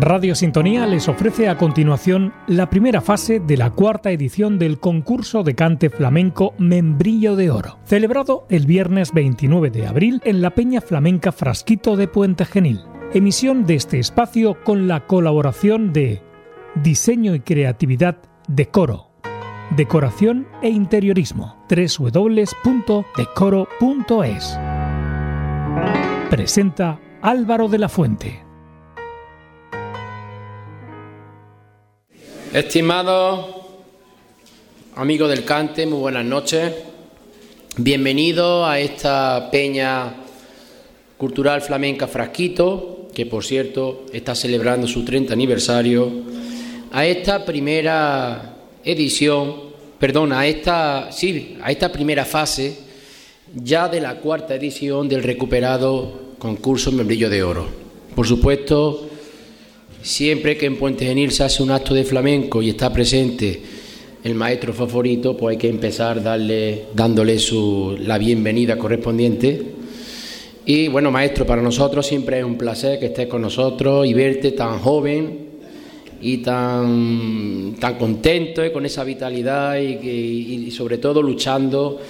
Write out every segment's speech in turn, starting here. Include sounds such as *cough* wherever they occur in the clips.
Radio Sintonía les ofrece a continuación la primera fase de la cuarta edición del concurso de cante flamenco Membrillo de Oro, celebrado el viernes 29 de abril en la Peña Flamenca Frasquito de Puente Genil. Emisión de este espacio con la colaboración de Diseño y Creatividad de Coro, Decoración e Interiorismo, www.decoro.es. Presenta Álvaro de la Fuente. Estimados amigos del cante, muy buenas noches. Bienvenidos a esta peña cultural flamenca Frasquito, que por cierto está celebrando su 30 aniversario, a esta primera edición, perdón, a esta, sí, a esta primera fase ya de la cuarta edición del recuperado concurso Membrillo de Oro. Por supuesto, Siempre que en Puente Genil se hace un acto de flamenco y está presente el maestro favorito, pues hay que empezar darle, dándole su, la bienvenida correspondiente. Y bueno, maestro, para nosotros siempre es un placer que estés con nosotros y verte tan joven y tan, tan contento y con esa vitalidad y, y sobre todo luchando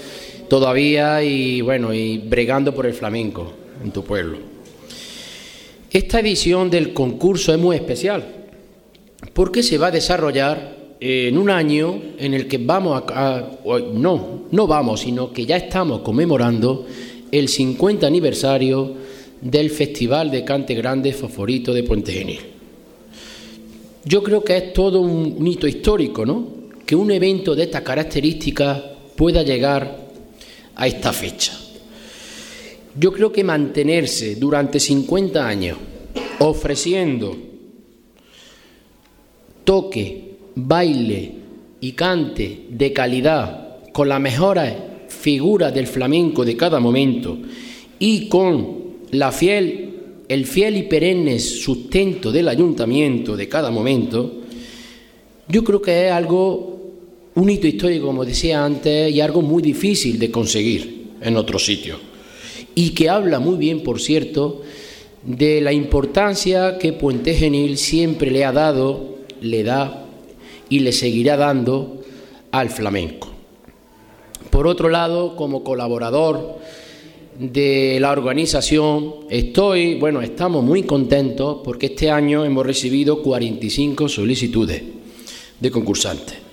todavía y bueno, y bregando por el flamenco en tu pueblo. Esta edición del concurso es muy especial porque se va a desarrollar en un año en el que vamos a, no, no vamos, sino que ya estamos conmemorando el 50 aniversario del Festival de Cante Grande favorito de Puente Genil. Yo creo que es todo un, hito histórico, ¿no? Que un evento de estas características pueda llegar a esta fecha. Yo creo que mantenerse durante 50 años ofreciendo toque, baile y cante de calidad con la mejores figuras del flamenco de cada momento y con la fiel, el fiel y perenne sustento del ayuntamiento de cada momento, yo creo que es algo, un hito histórico, como decía antes, y algo muy difícil de conseguir en otros sitios y que habla muy bien, por cierto, de la importancia que Puente Genil siempre le ha dado, le da y le seguirá dando al flamenco. Por otro lado, como colaborador de la organización, estoy, bueno, estamos muy contentos porque este año hemos recibido 45 solicitudes de concursantes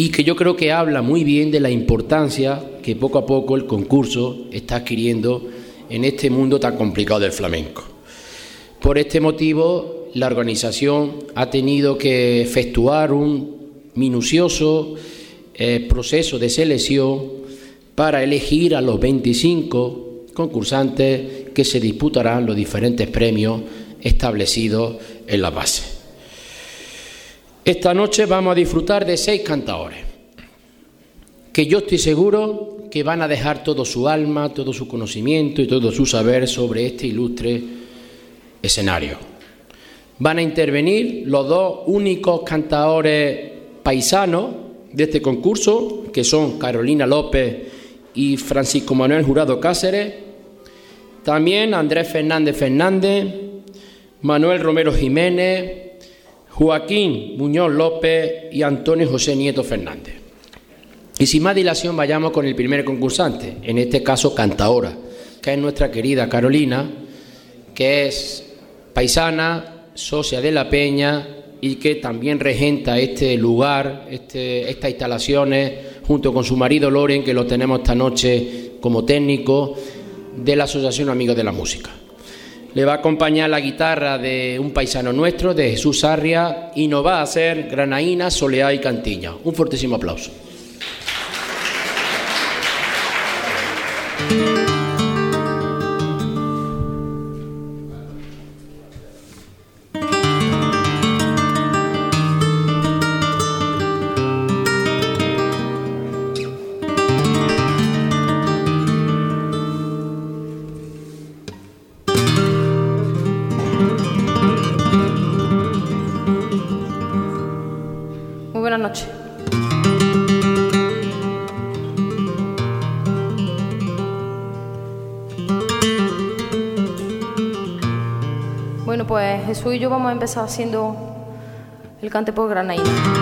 y que yo creo que habla muy bien de la importancia que poco a poco el concurso está adquiriendo en este mundo tan complicado del flamenco. Por este motivo, la organización ha tenido que efectuar un minucioso eh, proceso de selección para elegir a los 25 concursantes que se disputarán los diferentes premios establecidos en la base. Esta noche vamos a disfrutar de seis cantadores, que yo estoy seguro que van a dejar todo su alma, todo su conocimiento y todo su saber sobre este ilustre escenario. Van a intervenir los dos únicos cantadores paisanos de este concurso, que son Carolina López y Francisco Manuel Jurado Cáceres, también Andrés Fernández Fernández, Manuel Romero Jiménez, Joaquín Muñoz López y Antonio José Nieto Fernández. Y sin más dilación vayamos con el primer concursante, en este caso Cantaora, que es nuestra querida Carolina, que es paisana, socia de la Peña y que también regenta este lugar, este, estas instalaciones, junto con su marido Loren, que lo tenemos esta noche como técnico de la Asociación Amigos de la Música. Le va a acompañar la guitarra de un paisano nuestro, de Jesús Arria, y nos va a hacer granaína, soleá y cantiña. Un fortísimo aplauso. Yo vamos a empezar haciendo el cante por Granaína.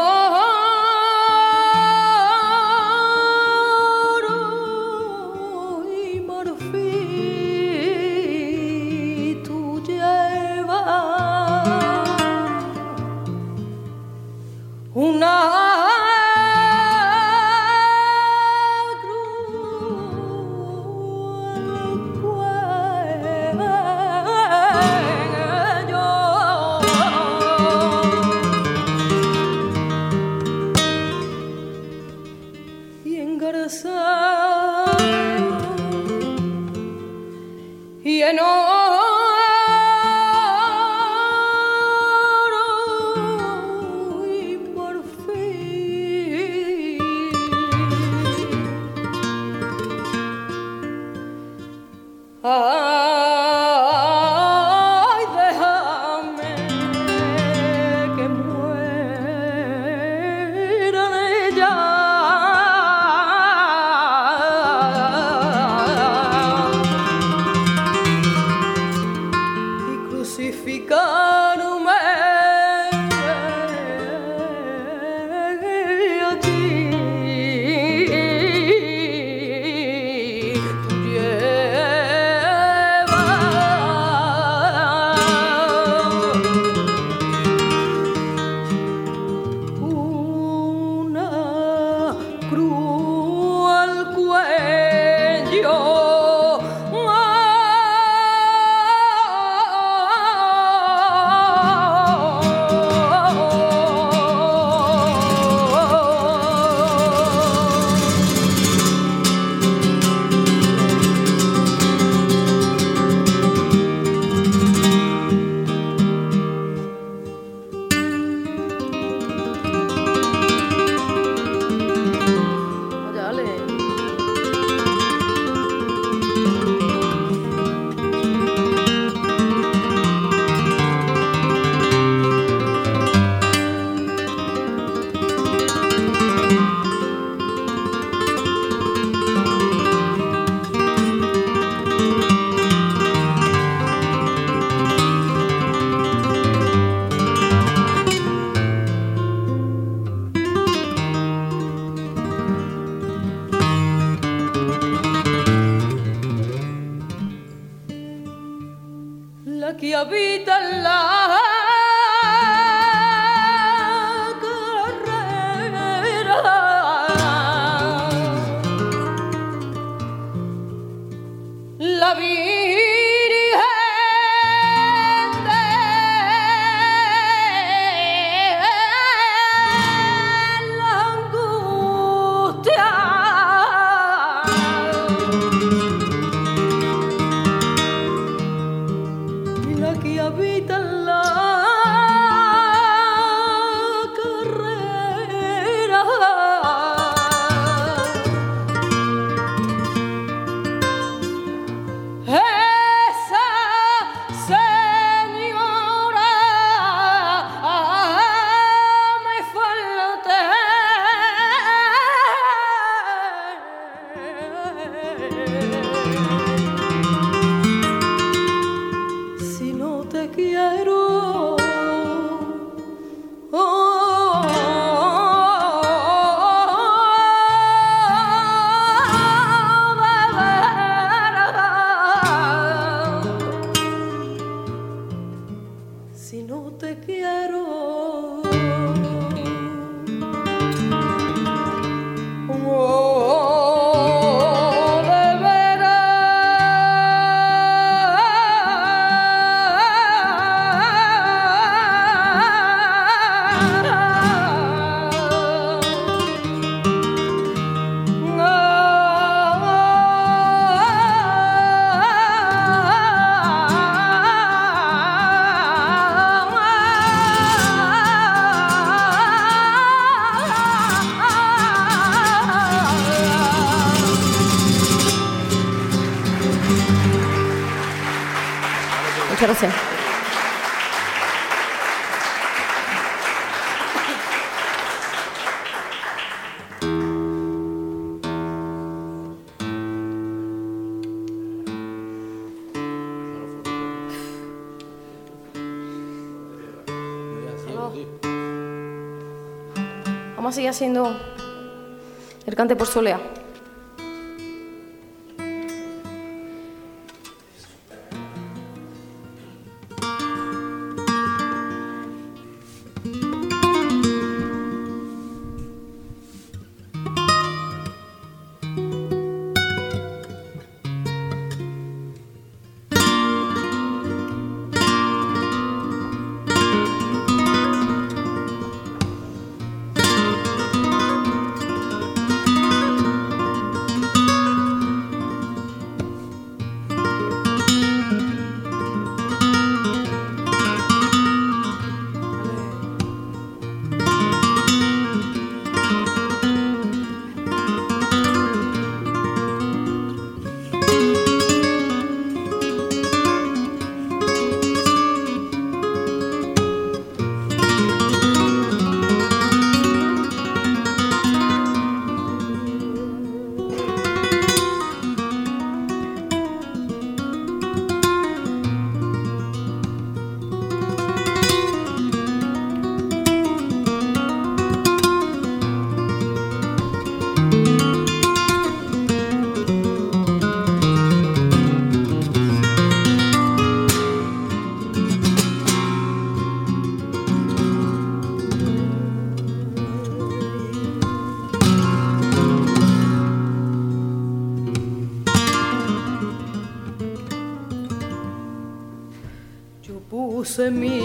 oh. Vamos a haciendo el cante por solea. Mi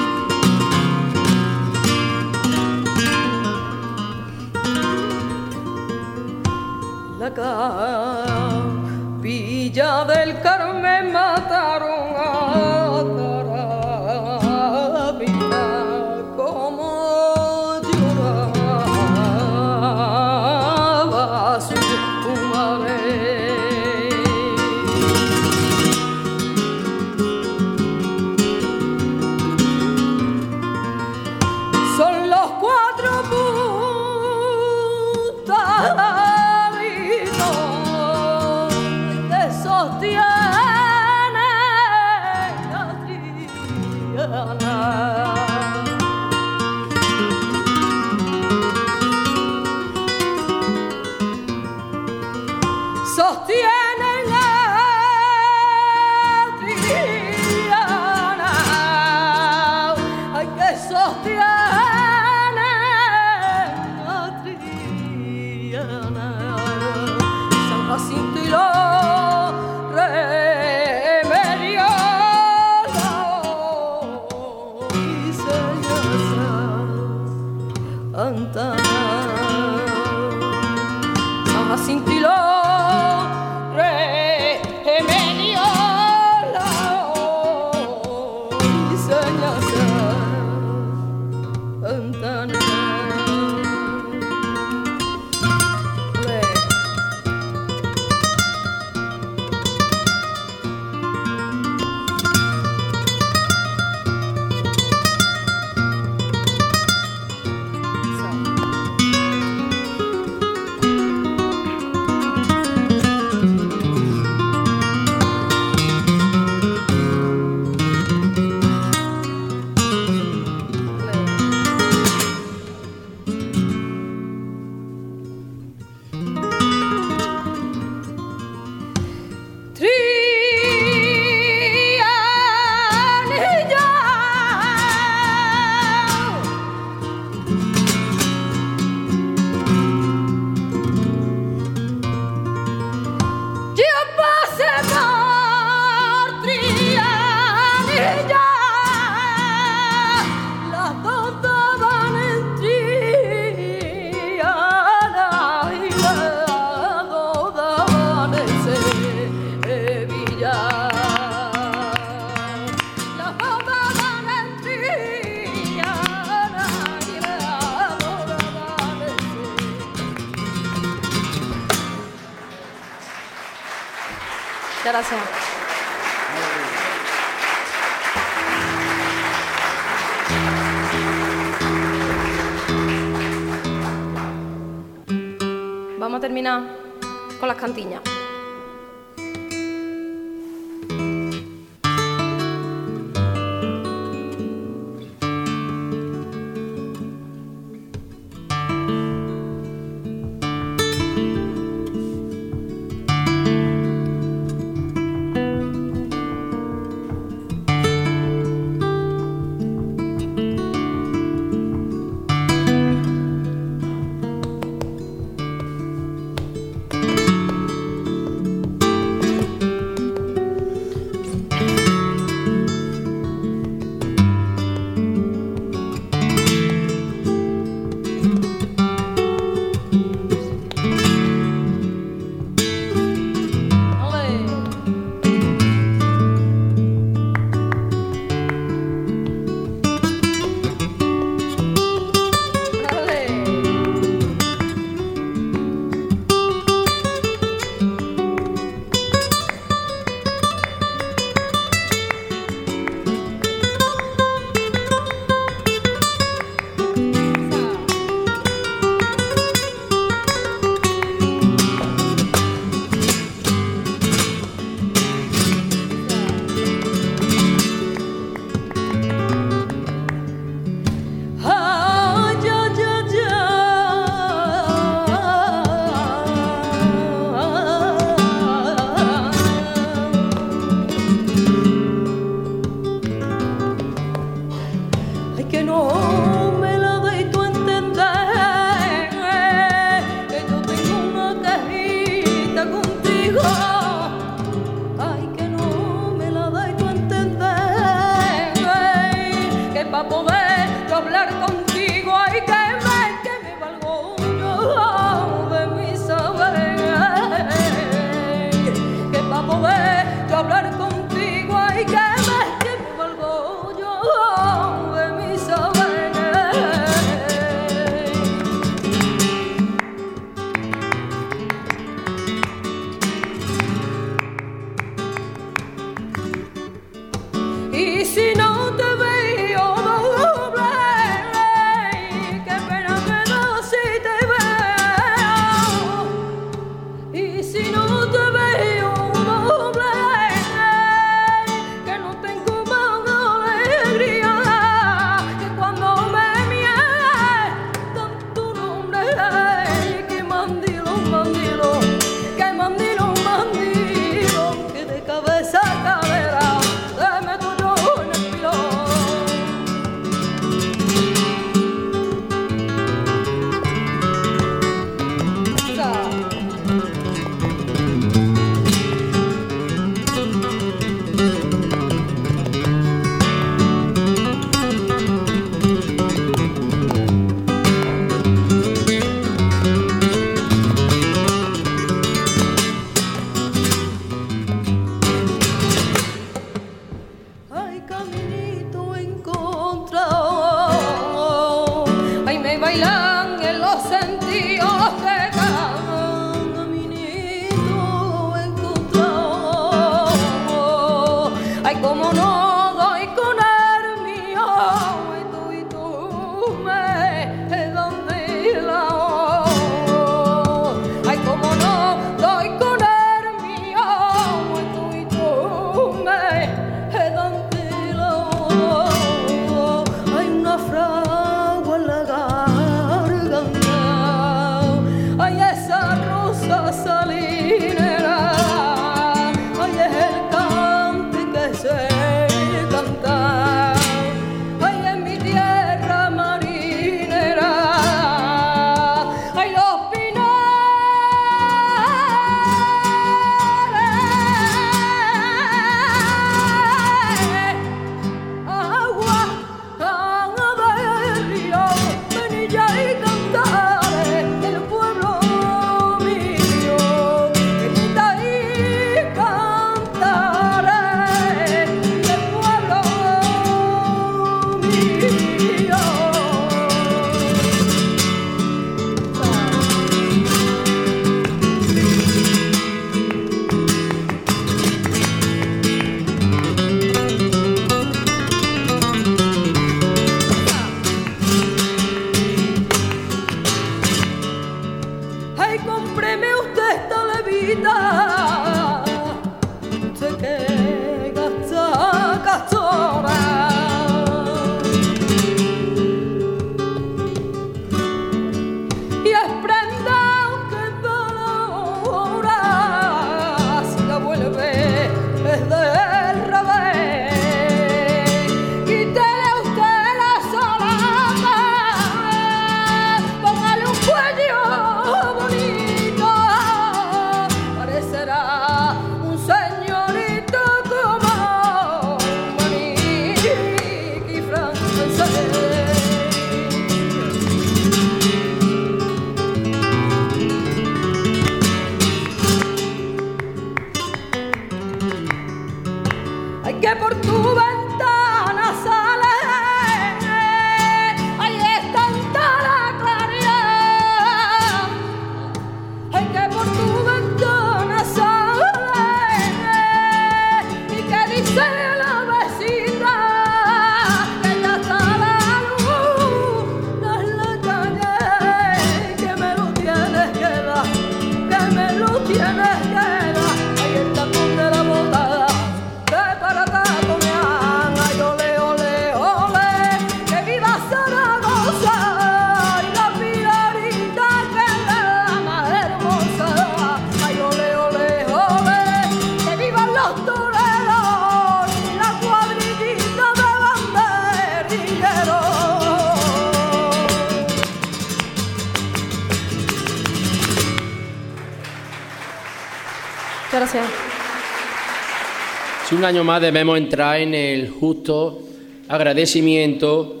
año más debemos entrar en el justo agradecimiento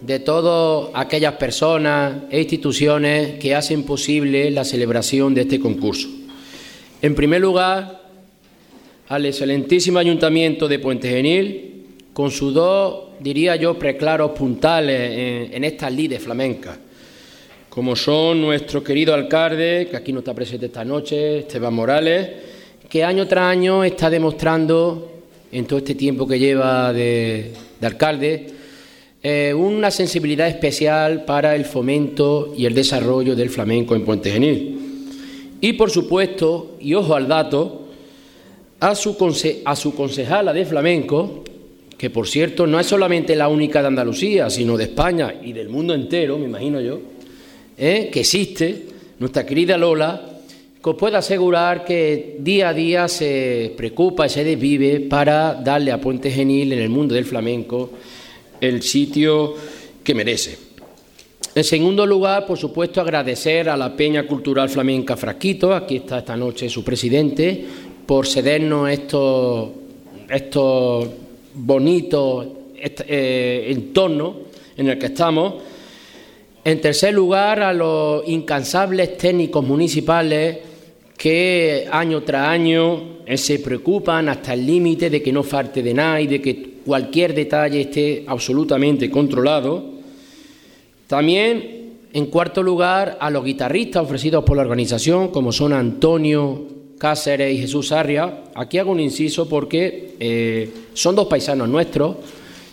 de todas aquellas personas e instituciones que hacen posible la celebración de este concurso. En primer lugar, al excelentísimo Ayuntamiento de Puente Genil, con sus dos, diría yo, preclaros puntales en, esta lide flamenca, como son nuestro querido alcalde, que aquí no está presente esta noche, Esteban Morales, que año tras año está demostrando en todo este tiempo que lleva de, alcalde, eh, una sensibilidad especial para el fomento y el desarrollo del flamenco en Puente Genil. Y por supuesto, y ojo al dato, a su, a su concejala de flamenco, que por cierto no es solamente la única de Andalucía, sino de España y del mundo entero, me imagino yo, eh, que existe, nuestra querida Lola, puedo asegurar que día a día se preocupa y se desvive para darle a Puente Genil en el mundo del flamenco el sitio que merece. En segundo lugar, por supuesto, agradecer a la Peña Cultural Flamenca Frasquito, aquí está esta noche su presidente, por cedernos estos, estos bonitos eh, entornos en el que estamos. En tercer lugar, a los incansables técnicos municipales que año tras año eh, se preocupan hasta el límite de que no falte de nada y de que cualquier detalle esté absolutamente controlado. También, en cuarto lugar, a los guitarristas ofrecidos por la organización, como son Antonio Cáceres y Jesús Arria. Aquí hago un inciso porque eh, son dos paisanos nuestros.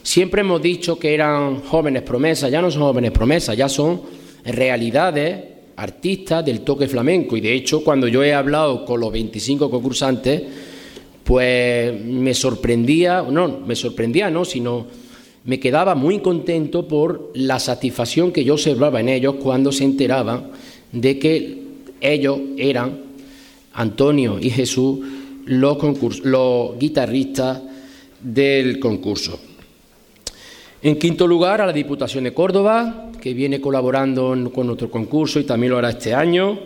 Siempre hemos dicho que eran jóvenes promesas, ya no son jóvenes promesas, ya son realidades artistas del toque flamenco y de hecho cuando yo he hablado con los 25 concursantes pues me sorprendía, no, me sorprendía no, sino me quedaba muy contento por la satisfacción que yo observaba en ellos cuando se enteraban de que ellos eran Antonio y Jesús, los, los guitarristas del concurso. En quinto lugar, a la Diputación de Córdoba, que viene colaborando con nuestro concurso y también lo hará este año.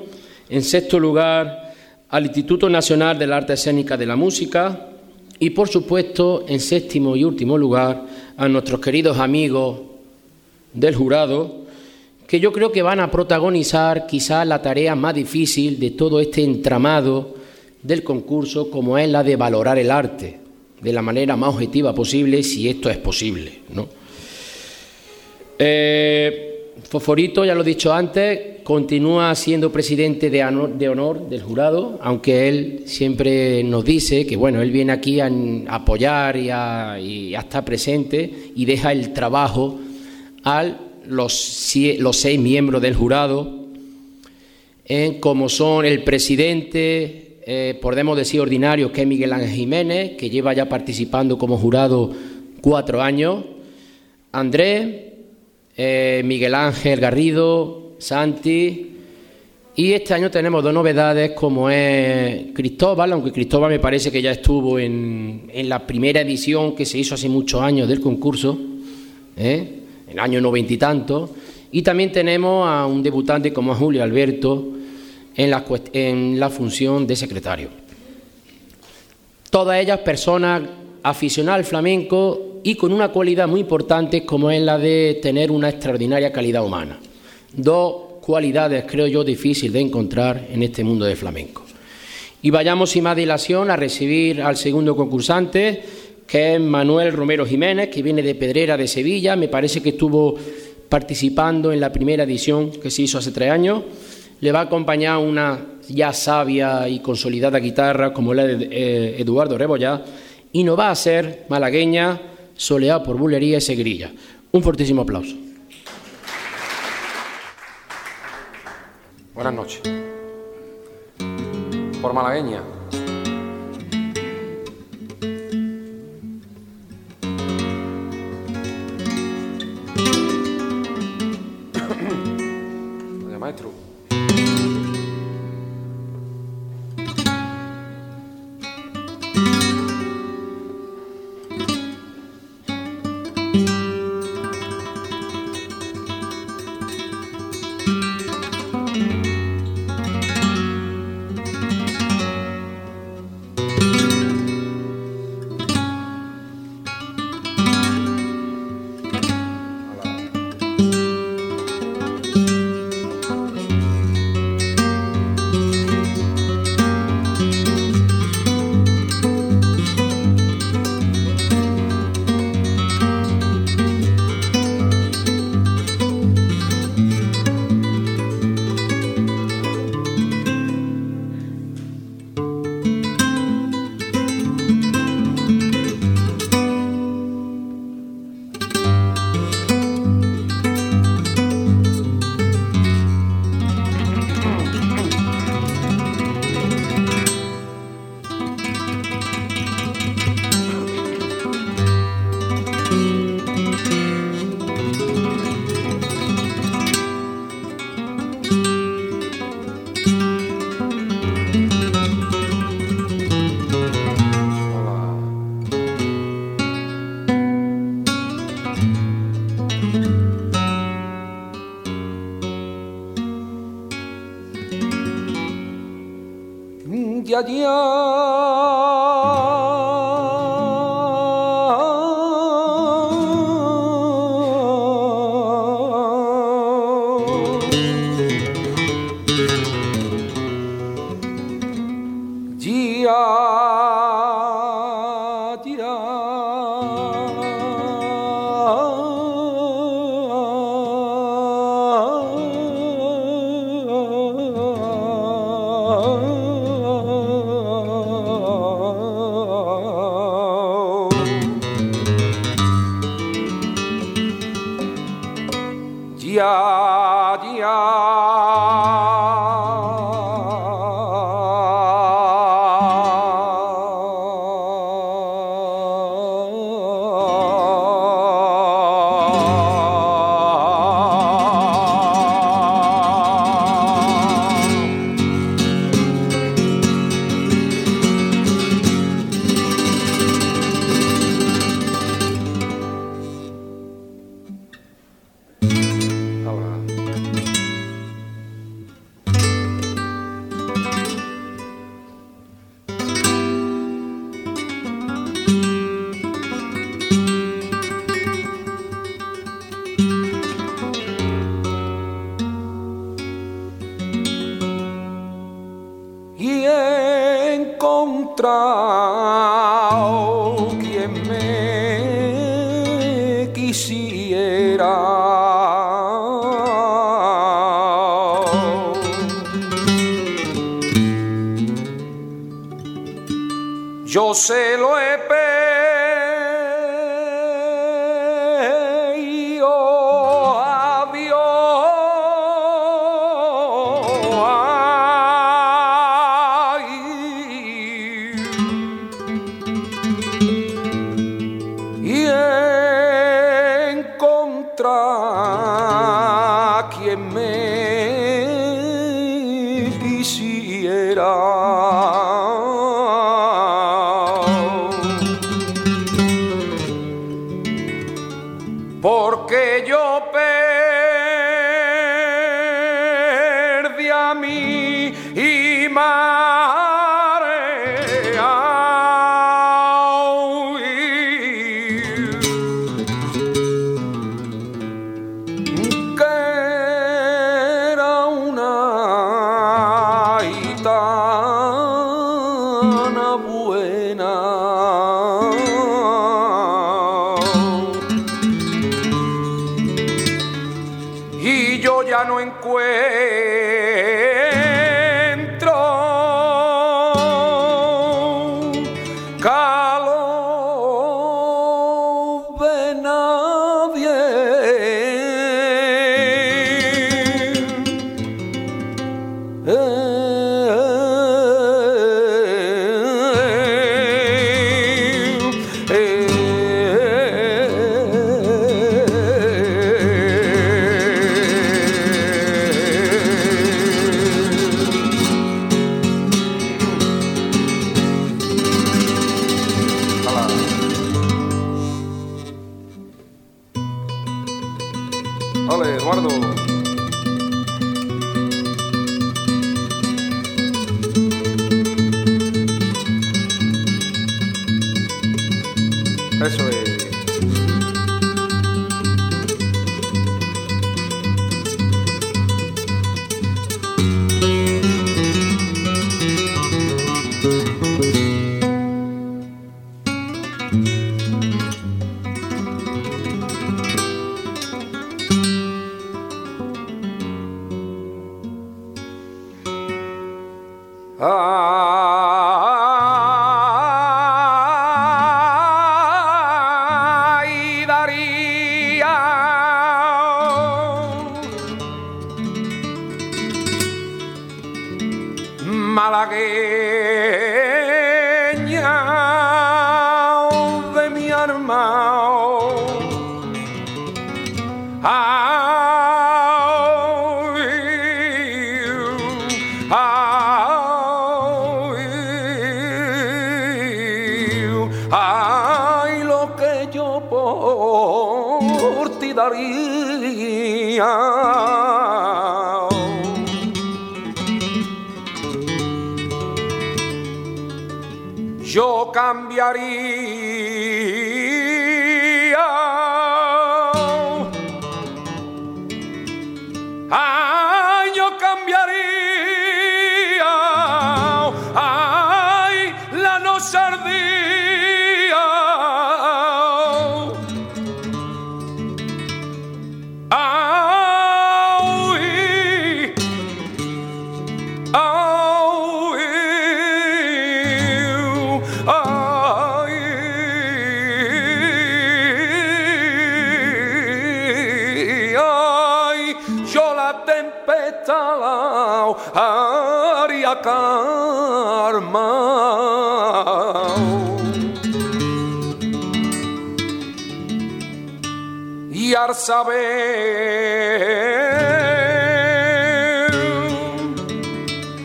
En sexto lugar, al Instituto Nacional de la Arte Escénica de la Música. Y, por supuesto, en séptimo y último lugar, a nuestros queridos amigos del jurado, que yo creo que van a protagonizar quizás la tarea más difícil de todo este entramado del concurso, como es la de valorar el arte de la manera más objetiva posible, si esto es posible. ¿no? Eh, Foforito, ya lo he dicho antes, continúa siendo presidente de honor, del jurado, aunque él siempre nos dice que bueno, él viene aquí a, apoyar y a, estar presente y deja el trabajo a los, seis miembros del jurado, como son el presidente, eh, podemos decir ordinario, que es Miguel Ángel Jiménez, que lleva ya participando como jurado cuatro años, Andrés, eh, Miguel Ángel Garrido, Santi. Y este año tenemos dos novedades como es Cristóbal, aunque Cristóbal me parece que ya estuvo en, la primera edición que se hizo hace muchos años del concurso, ¿eh? en el año noventa y tanto. Y también tenemos a un debutante como Julio Alberto en la, en la función de secretario. Todas ellas personas aficionadas al flamenco y con una cualidad muy importante como es la de tener una extraordinaria calidad humana. Dos cualidades, creo yo, difíciles de encontrar en este mundo de flamenco. Y vayamos sin más dilación a recibir al segundo concursante, que es Manuel Romero Jiménez, que viene de Pedrera de Sevilla, me parece que estuvo participando en la primera edición que se hizo hace tres años. Le va a acompañar una ya sabia y consolidada guitarra como la de eh, Eduardo Rebollá, y nos va a hacer malagueña soleado por bulería y seguirilla. Un fortísimo aplauso. Buenas noches. Por malagueña.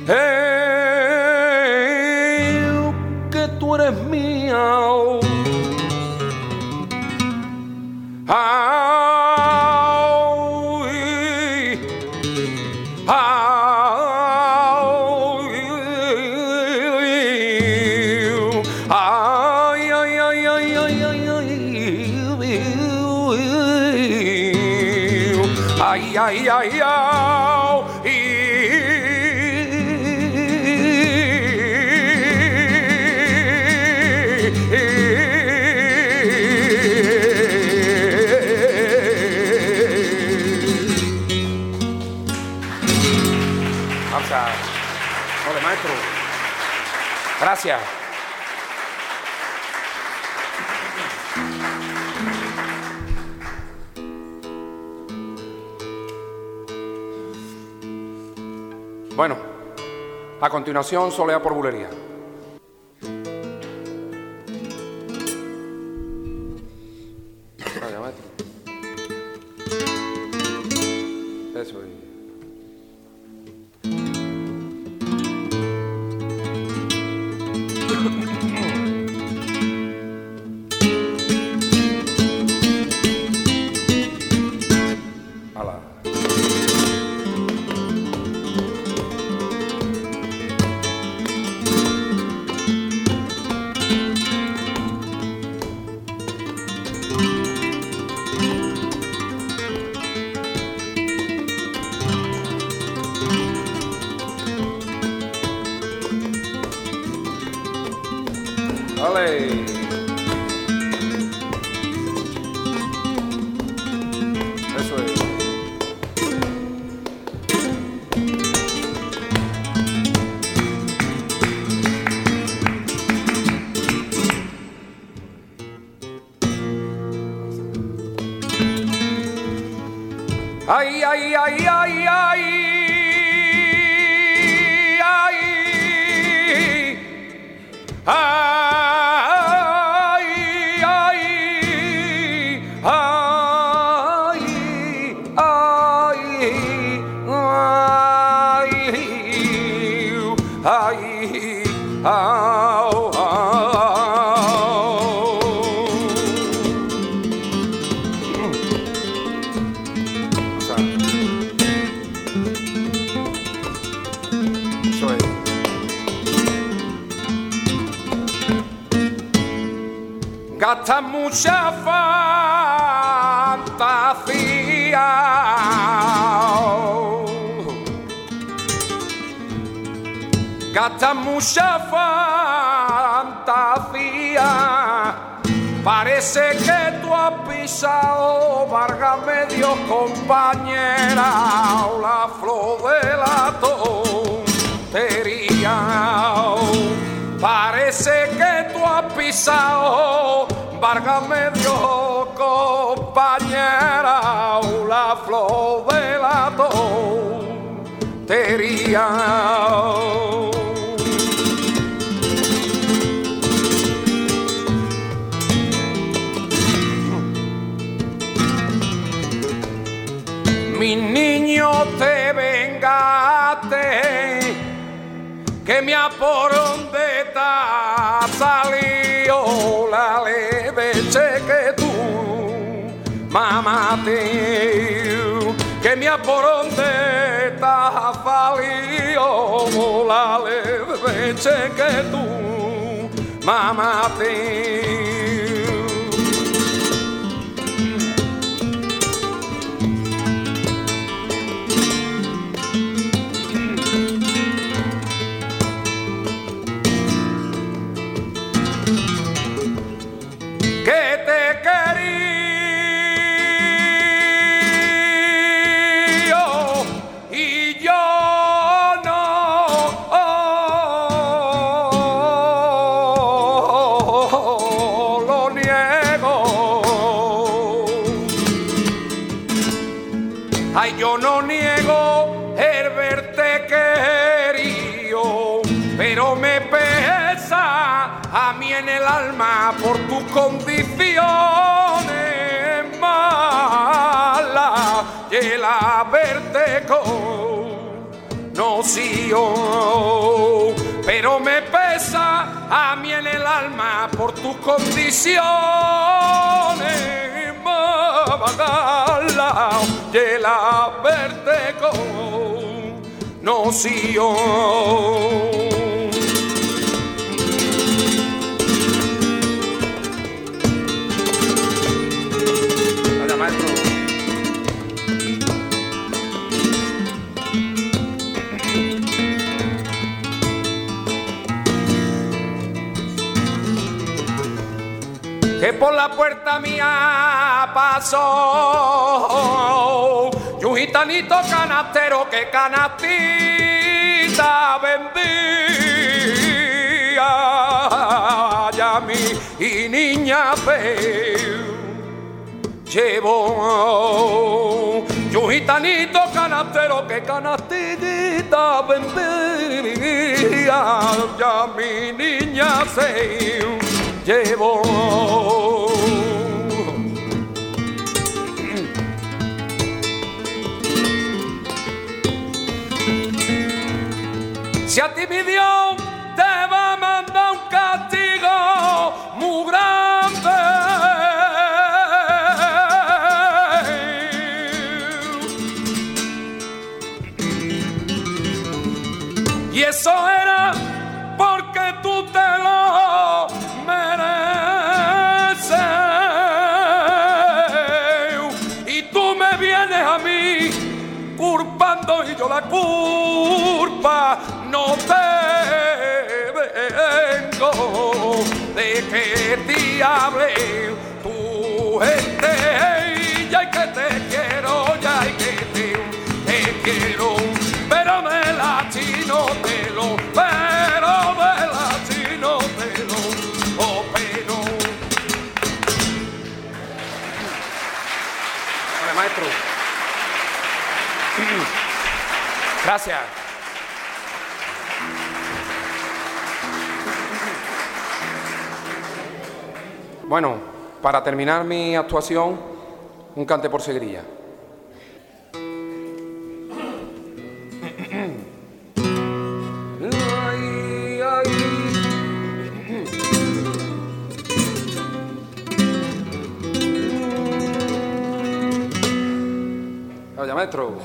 Eh, que tú eres mía. Ay, continuación, Soledad por Bulería. via. Mi niño te venga te, que me aporón de salió la leve leche que tú mamaste. que minha porondeta falio la leveche que tu mamá tens. Pero me pesa a mí en el alma por tu condición. De la verte con noción. que por la puerta mía pasó. Y un gitanito canastero que canastita vendía. Ya mi y niña feo llevó. Y un gitanito canastero que canastita vendía. Ya mi niña feo llevo. Si a ti mi Dios culpa no te vengo de que te hable tu gente ya que te quiero ya que te, quiero pero me la chino te lo, pero me la chino te lo, oh, pero. Maestro. *clears throat* Gracias. Bueno, para terminar mi actuación, un cante por segrilla. Maestro.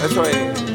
Eso es.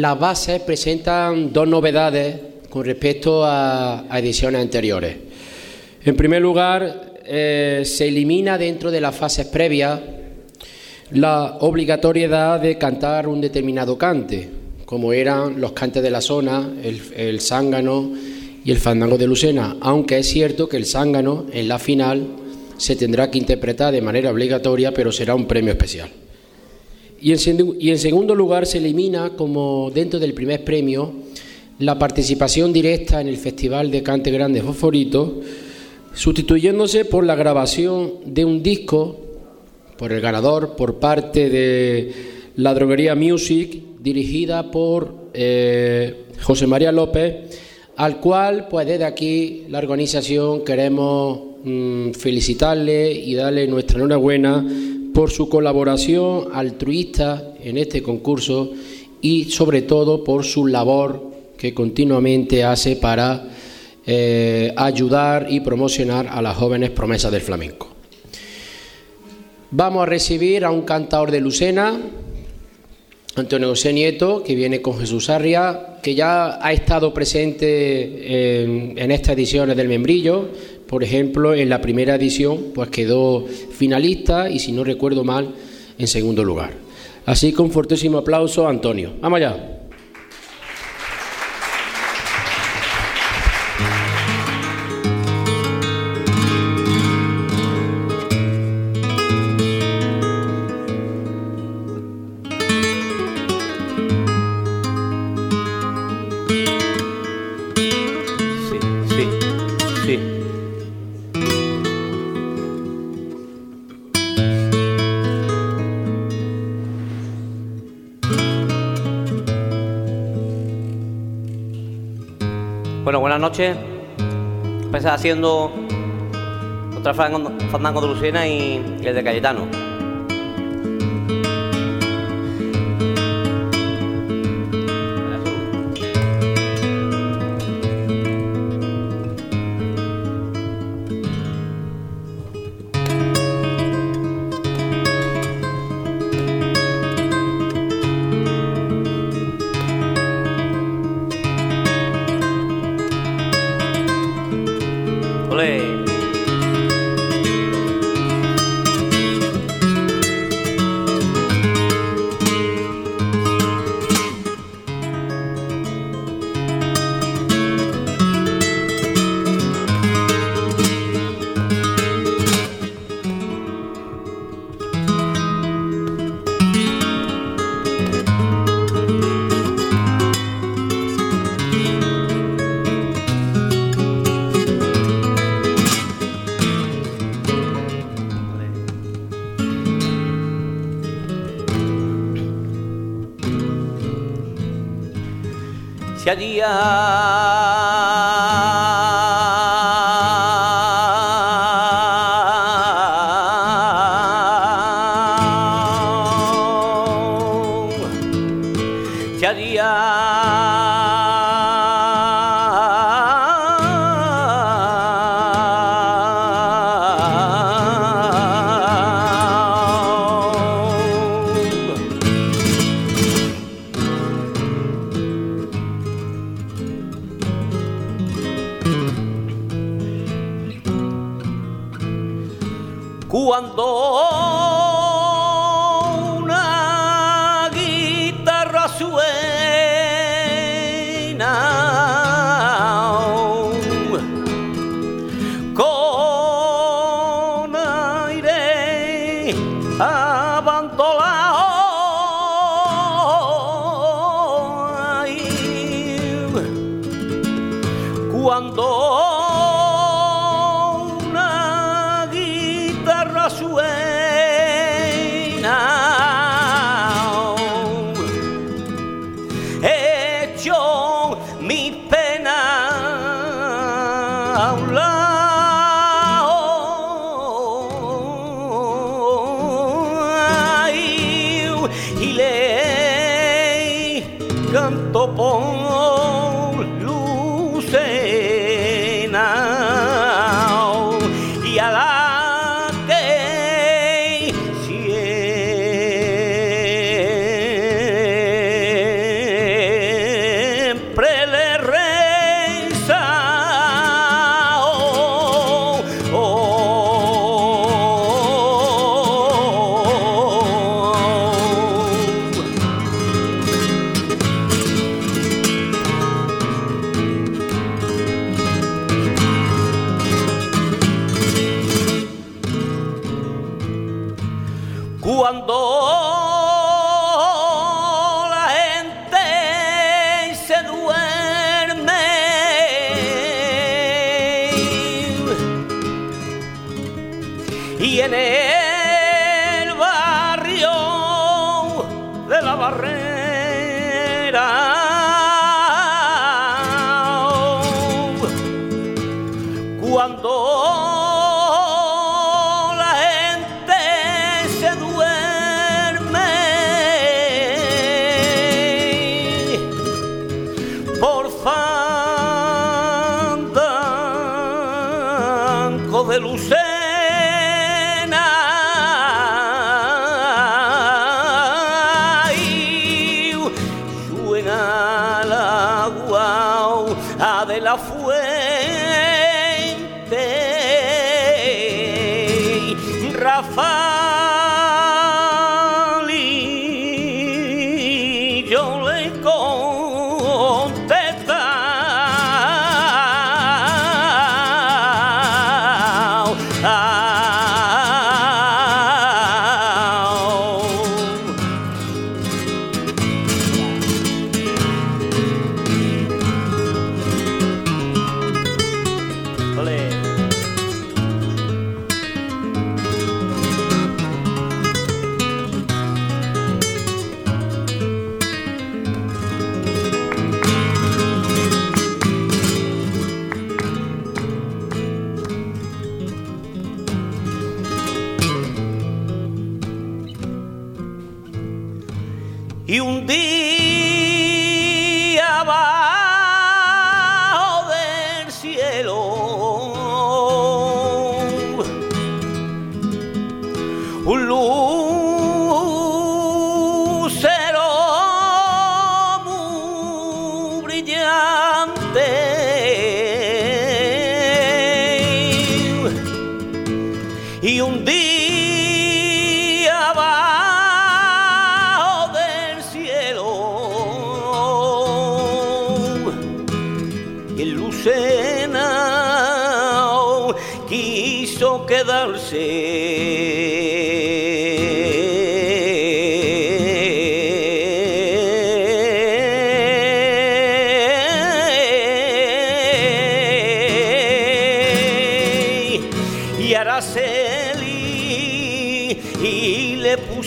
Las bases presentan dos novedades con respecto a, ediciones anteriores. En primer lugar, eh, se elimina dentro de las fases previas la obligatoriedad de cantar un determinado cante. como eran los cantes de la zona, el, el zángano y el fandango de Lucena, aunque es cierto que el zángano en la final se tendrá que interpretar de manera obligatoria, pero será un premio especial. Y en, segundo lugar se elimina como dentro del primer premio la participación directa en el Festival de Cante Grande Fosforito, sustituyéndose por la grabación de un disco por el ganador por parte de la droguería Music, dirigida por eh, José María López, al cual, pues desde aquí, la organización queremos mm, felicitarle y darle nuestra enhorabuena por su colaboración altruista en este concurso y, sobre todo, por su labor que continuamente hace para eh, ayudar y promocionar a las jóvenes promesas del flamenco. Vamos a recibir a un cantador de Lucena, Antonio José Nieto, que viene con Jesús Arria, que ya ha estado presente en, en, estas ediciones del Membrillo. Por ejemplo, en la primera edición, pues quedó finalista y, si no recuerdo mal, en segundo lugar. Así que un fortísimo aplauso a Antonio. Vamos allá. Noche Empecé haciendo otra fandango de Lucena y, el de Cayetano. go.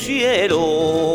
Pusieron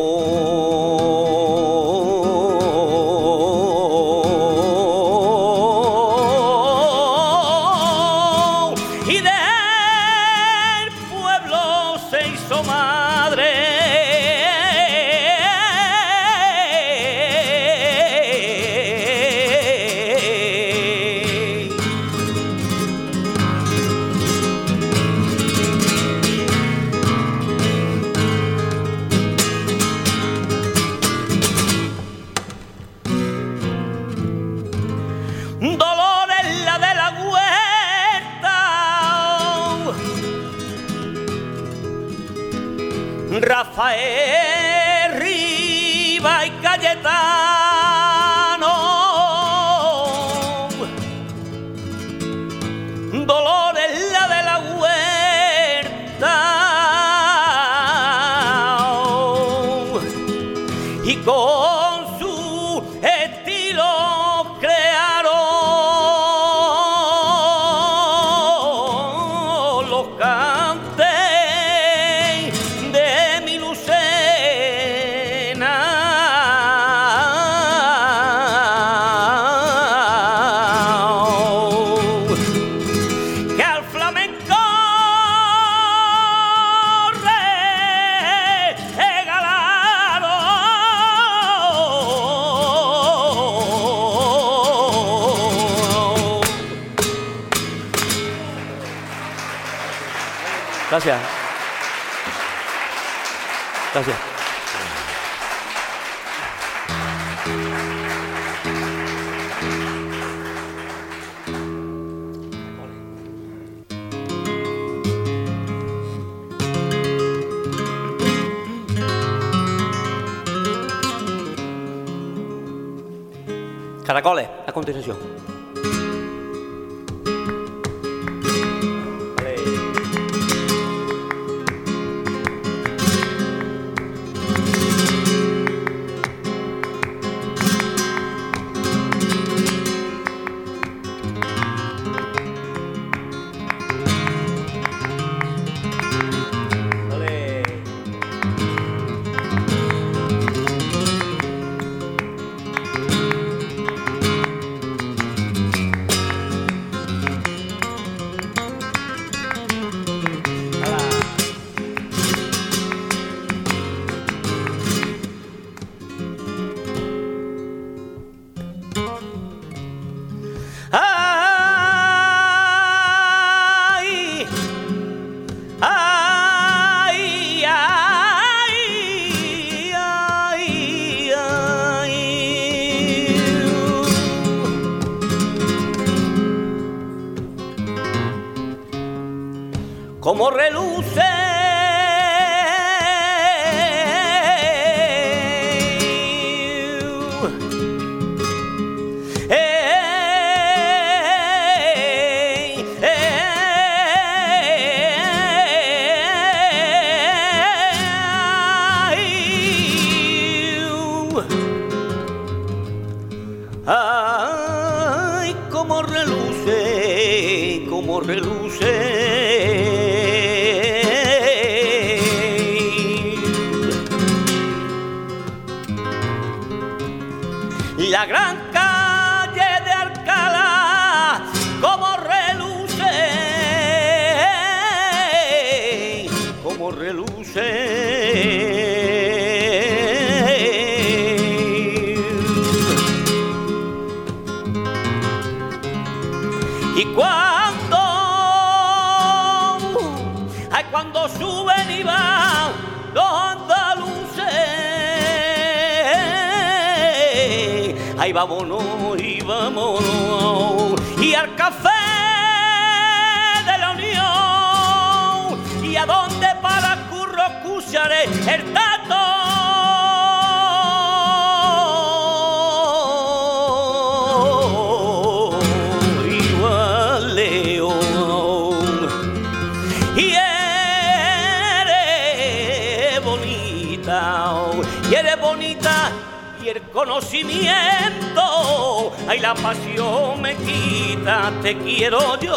La gran calle de Alcalá, como reluce, como reluce. Vámonos y vámonos, y al café de la Unión, y a donde para curro escucharé el tato. Conocimiento, ay, la pasión me quita, te quiero yo,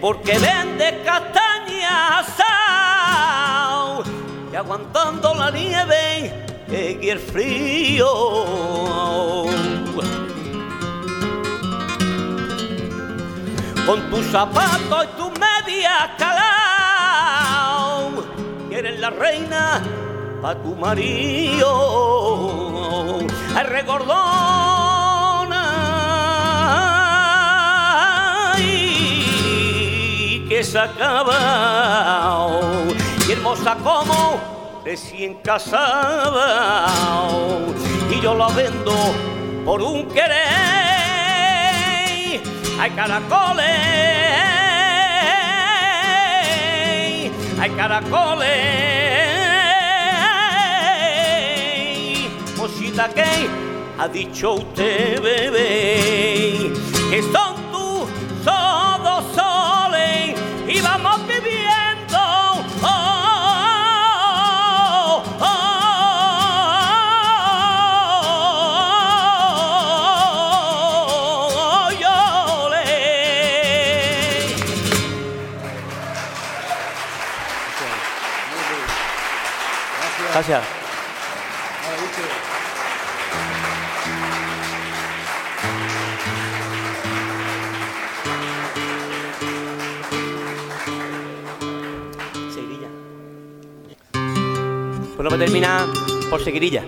Porque vende castaña asao y aguantando la nieve y el frío. Con tus zapatos y tus medias calao, eres la reina pa' tu marido. Ay, regordona ay, que se acaba y hermosa como recién casada. Y yo la vendo por un querer. Hay caracoles hay caracoles. Cosita que ha dicho usted bebé que son Pues no me termina por seguirilla.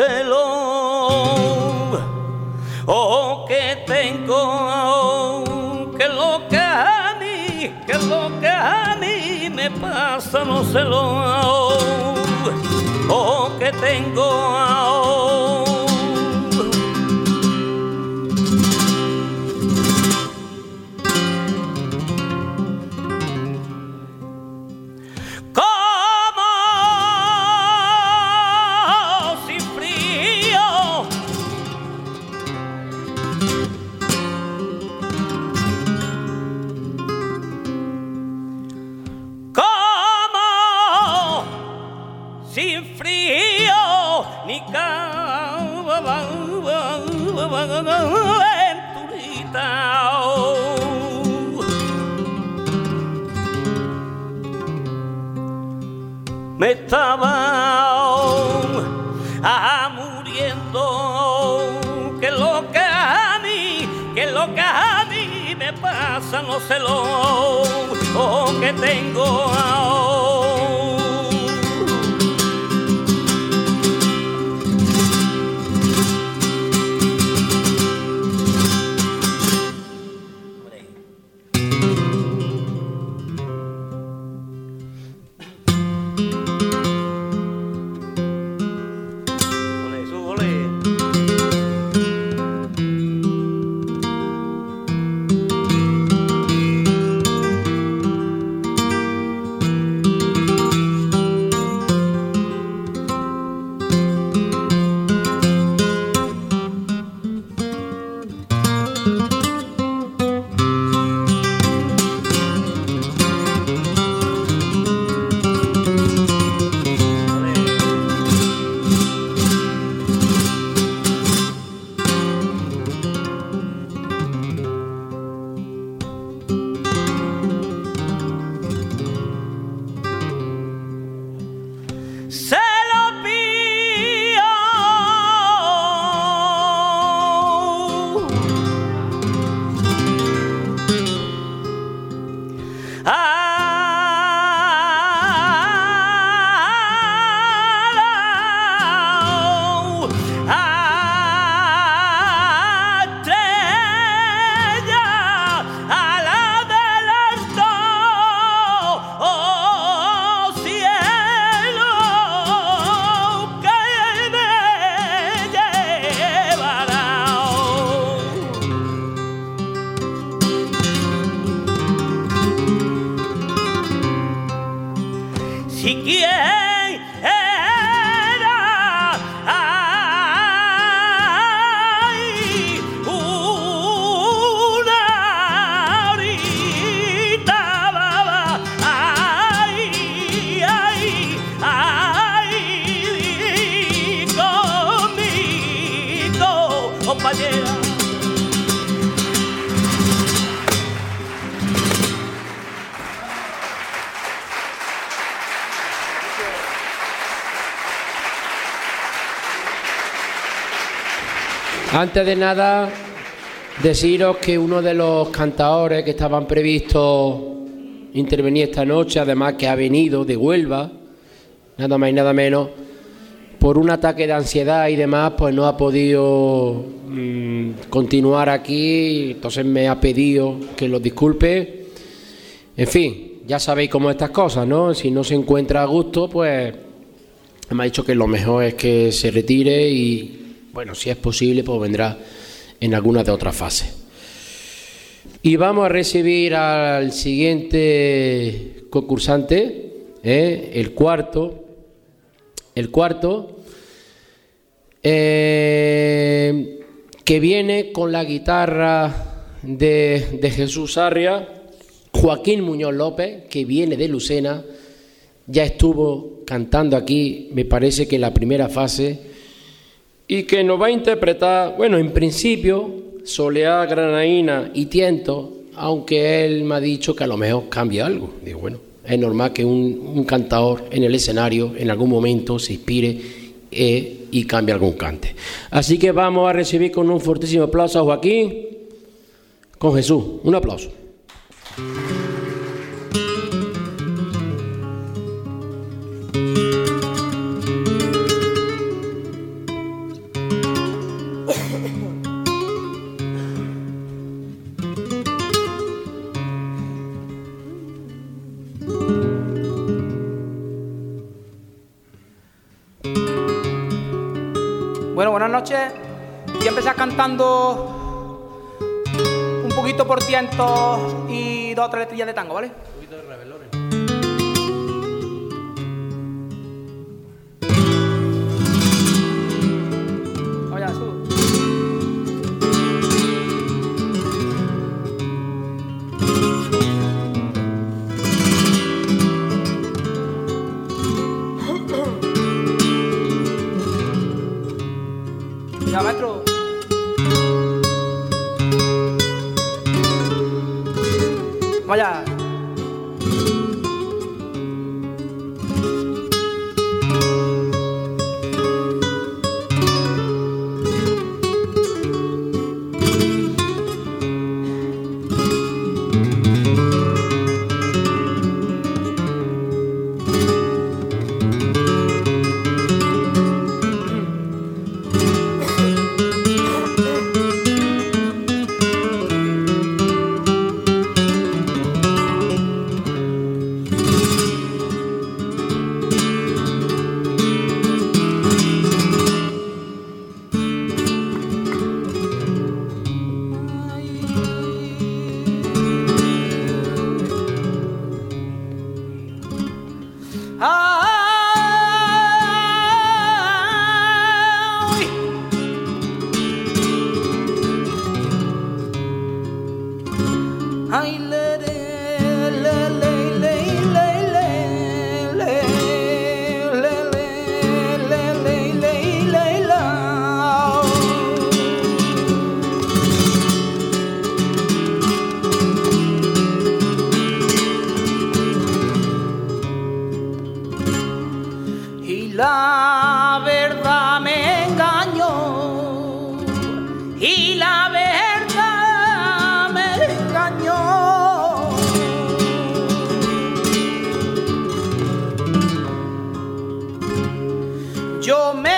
celos o oh, que tengo que lo que a mí que lo que a mí me pasa no se lo Antes de nada, deciros que uno de los cantadores que estaban previstos intervenir esta noche, además que ha venido de Huelva, nada más y nada menos, por un ataque de ansiedad y demás, pues no ha podido mm, continuar aquí, entonces me ha pedido que lo disculpe. En fin, ya sabéis cómo estas cosas, ¿no? Si no se encuentra a gusto, pues me ha dicho que lo mejor es que se retire y, bueno, si es posible, pues vendrá en alguna de otras fases. Y vamos a recibir al siguiente concursante, ¿eh? el cuarto. El cuarto, eh, que viene con la guitarra de, de Jesús Arria, Joaquín Muñoz López, que viene de Lucena, ya estuvo cantando aquí, me parece que en la primera fase, y que nos va a interpretar, bueno, en principio, Soleá, Granaína y Tiento, aunque él me ha dicho que a lo mejor cambia algo. Digo, bueno, es normal que un, cantador en el escenario en algún momento se inspire eh, y cambie algún cante. Así que vamos a recibir con un fortísimo aplauso a Joaquín, con Jesús. Un aplauso. A empezar cantando un poquito por ciento y dos o tres letrillas de tango, ¿vale? Bây Yo me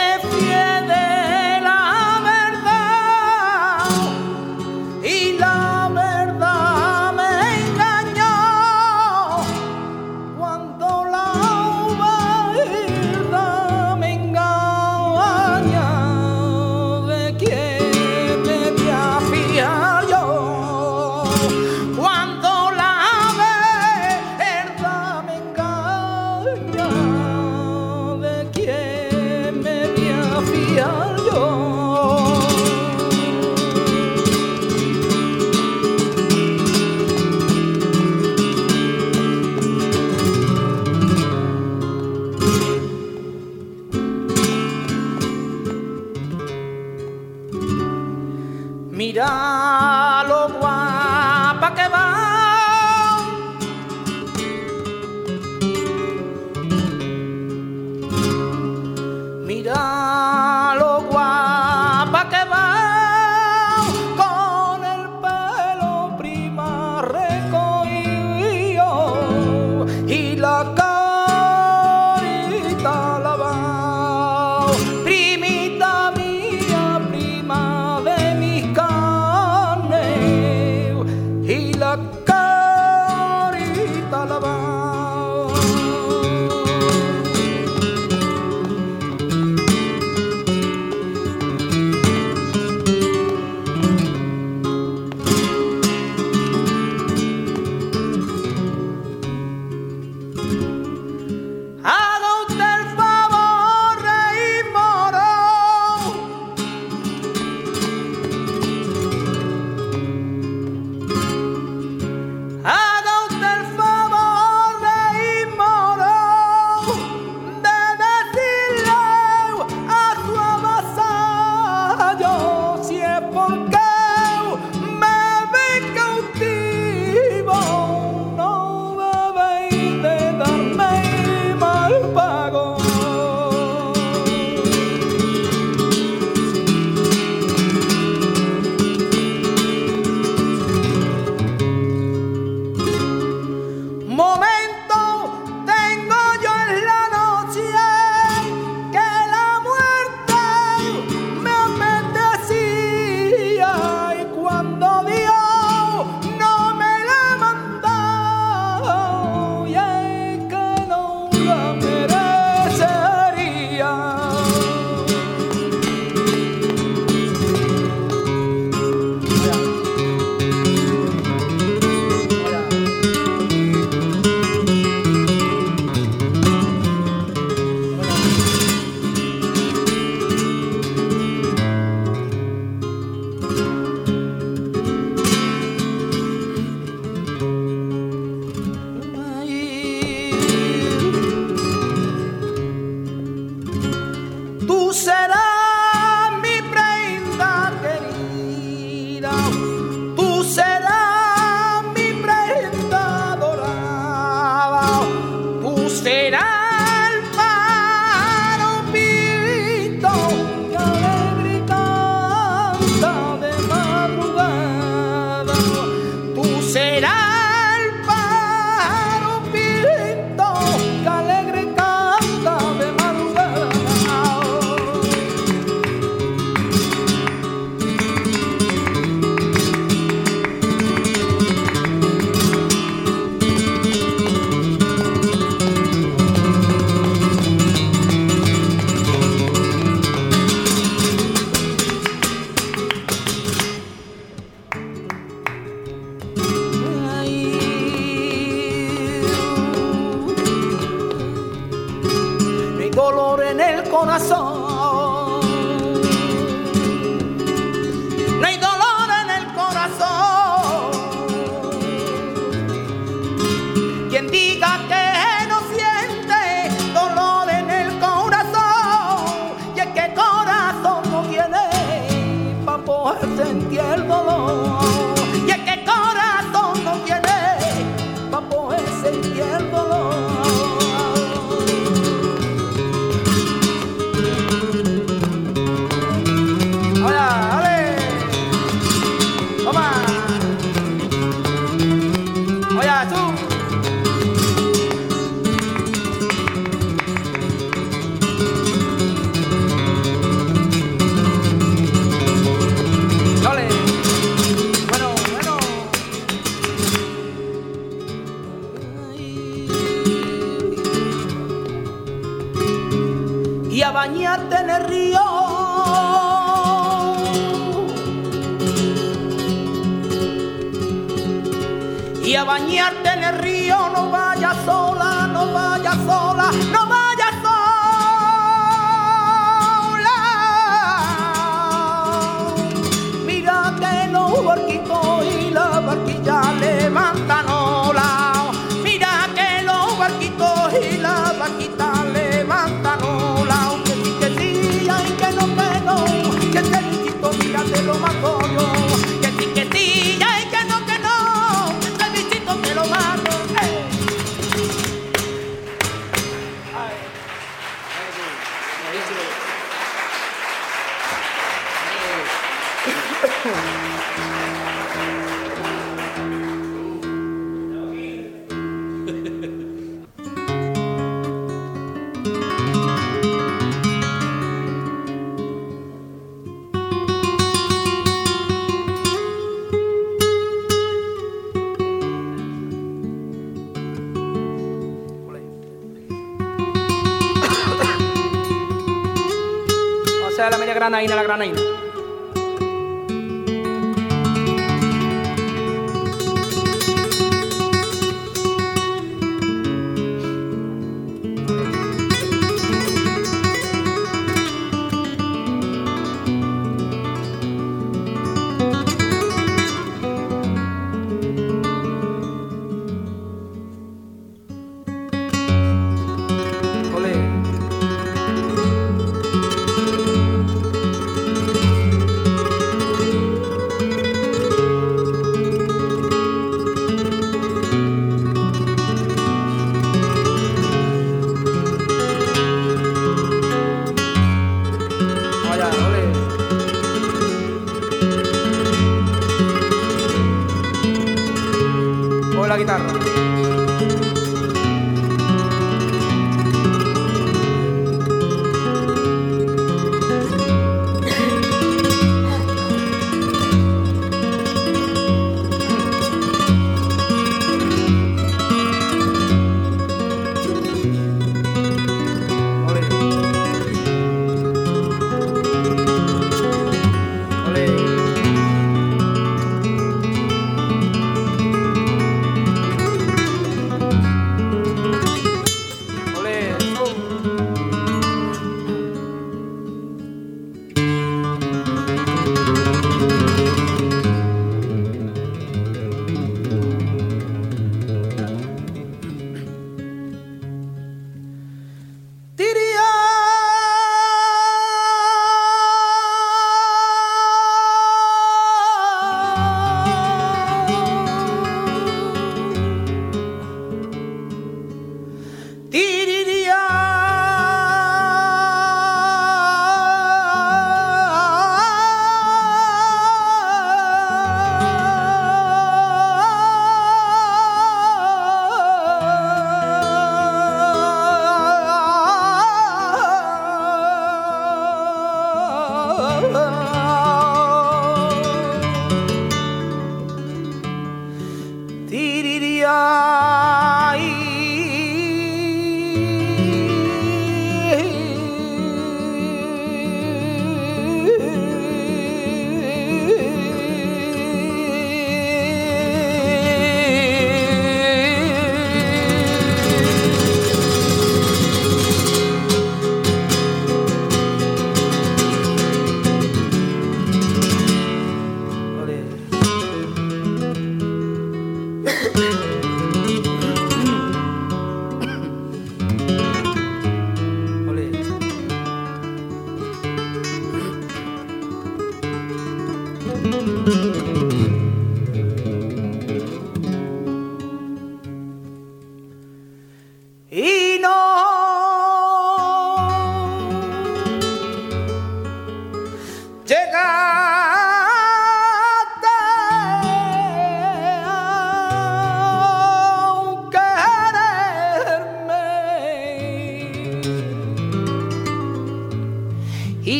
granaína, la granaína.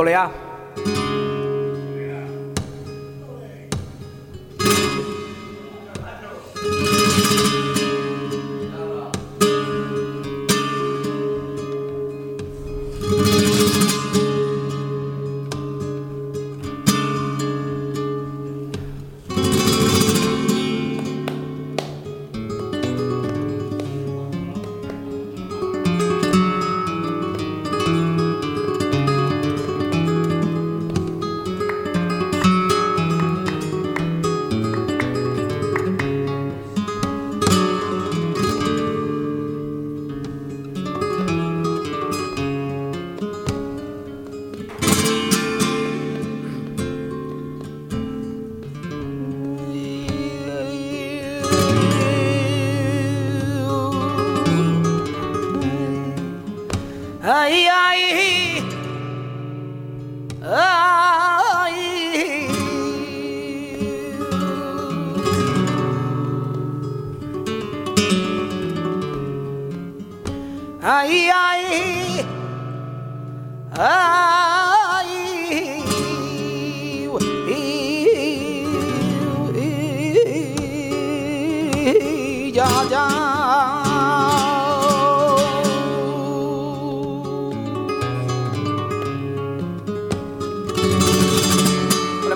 Soleá. ay ay. Ay. Ay ay. Ay.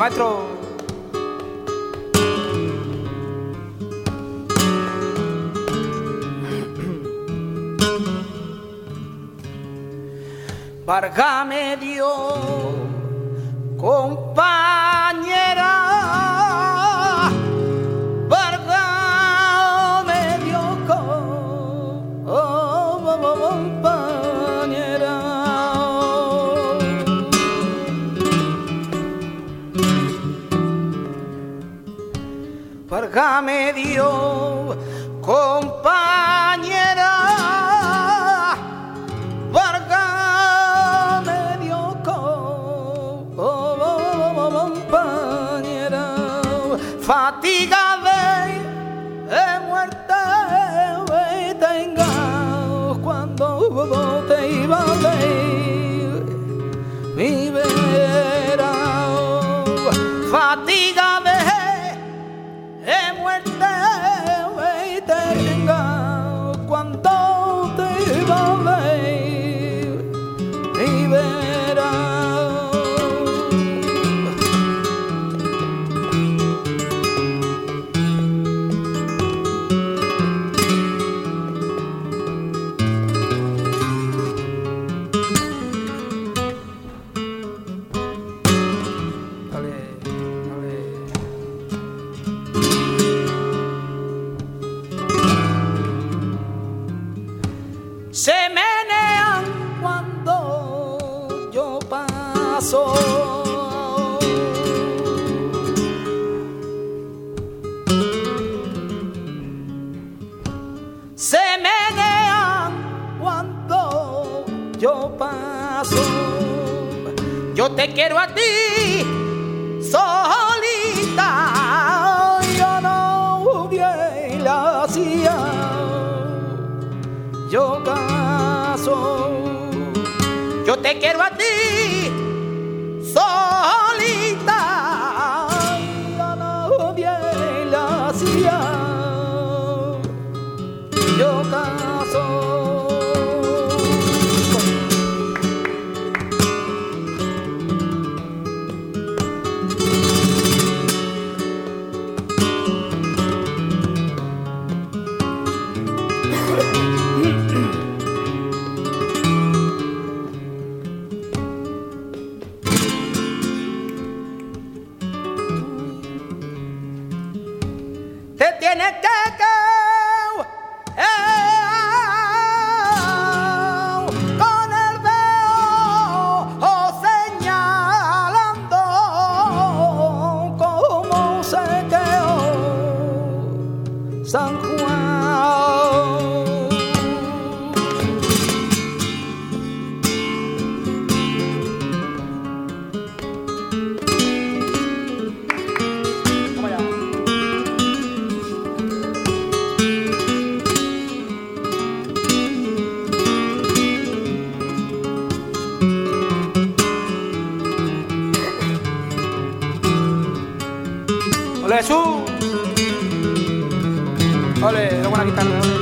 maestro. Varga me con nunca me dio. Con quiero Hasta.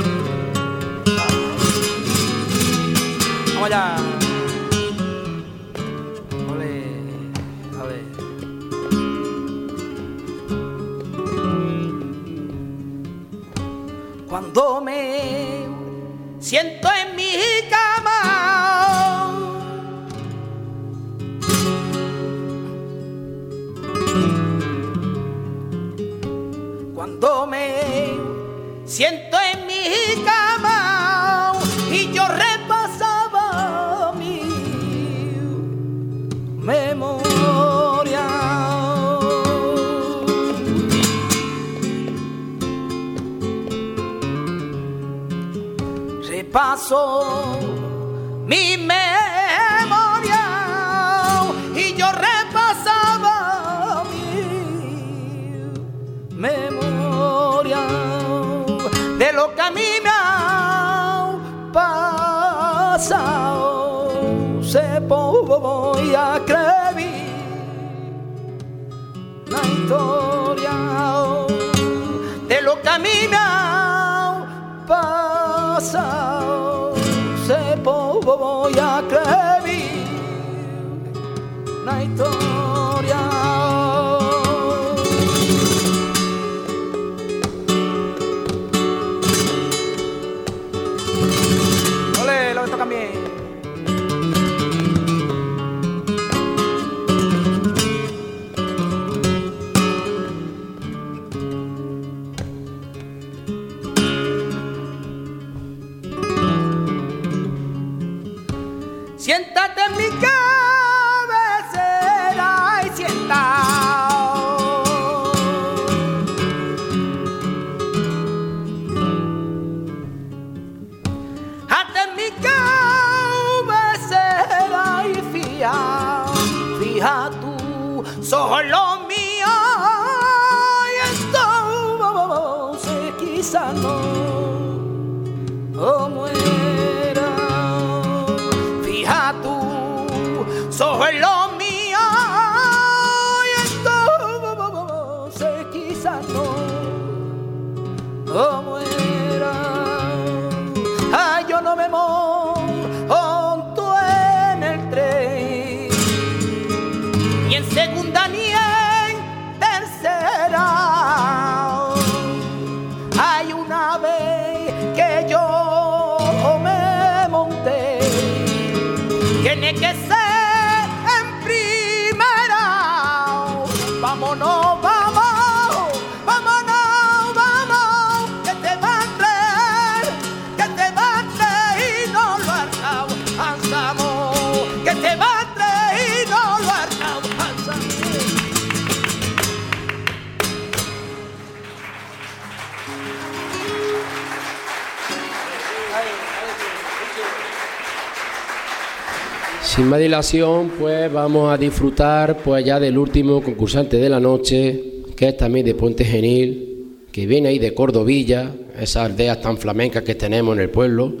pues vamos a disfrutar pues ya del último concursante de la noche, que es también de Puente Genil, que viene ahí de Cordovilla, esas aldeas tan flamencas que tenemos en el pueblo,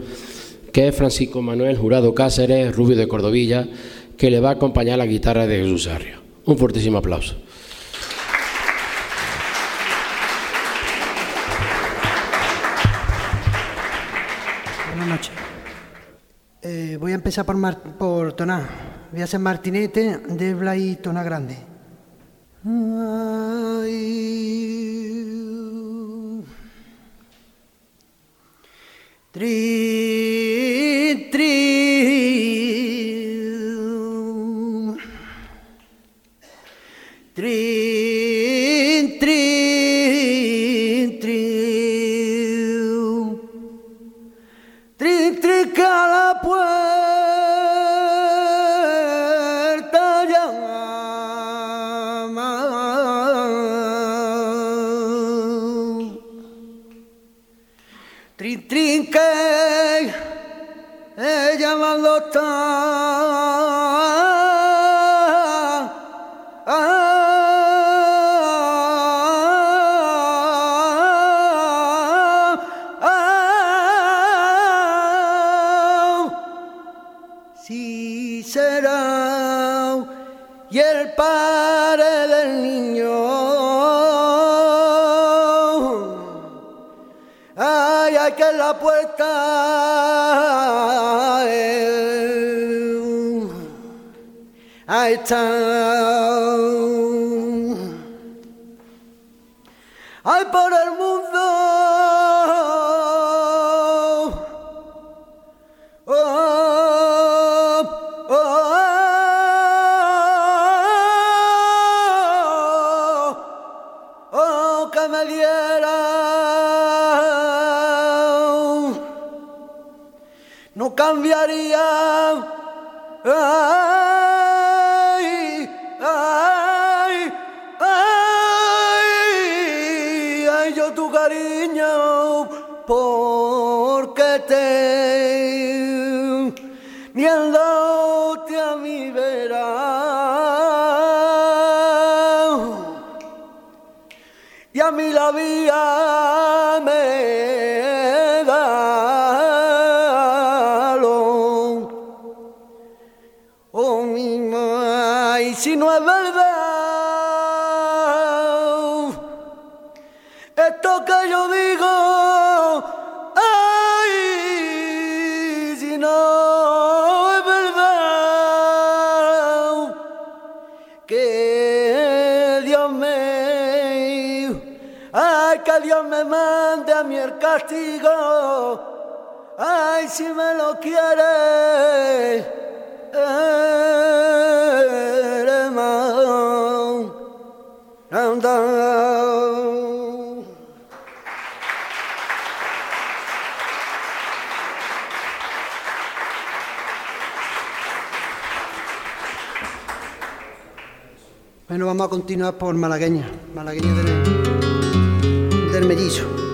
que es Francisco Manuel Jurado Cáceres, rubio de Cordovilla, que le va a acompañar la guitarra de Jesús Sarrio. Un fortísimo aplauso. Buenas noches. Eh, voy a empezar por, Mar por tonar. Voy a hacer martinete, debla y tona grande. 他。Ay, si me lo quiere. Bueno, vamos a continuar por malagueña, malagueña del, del mellizo.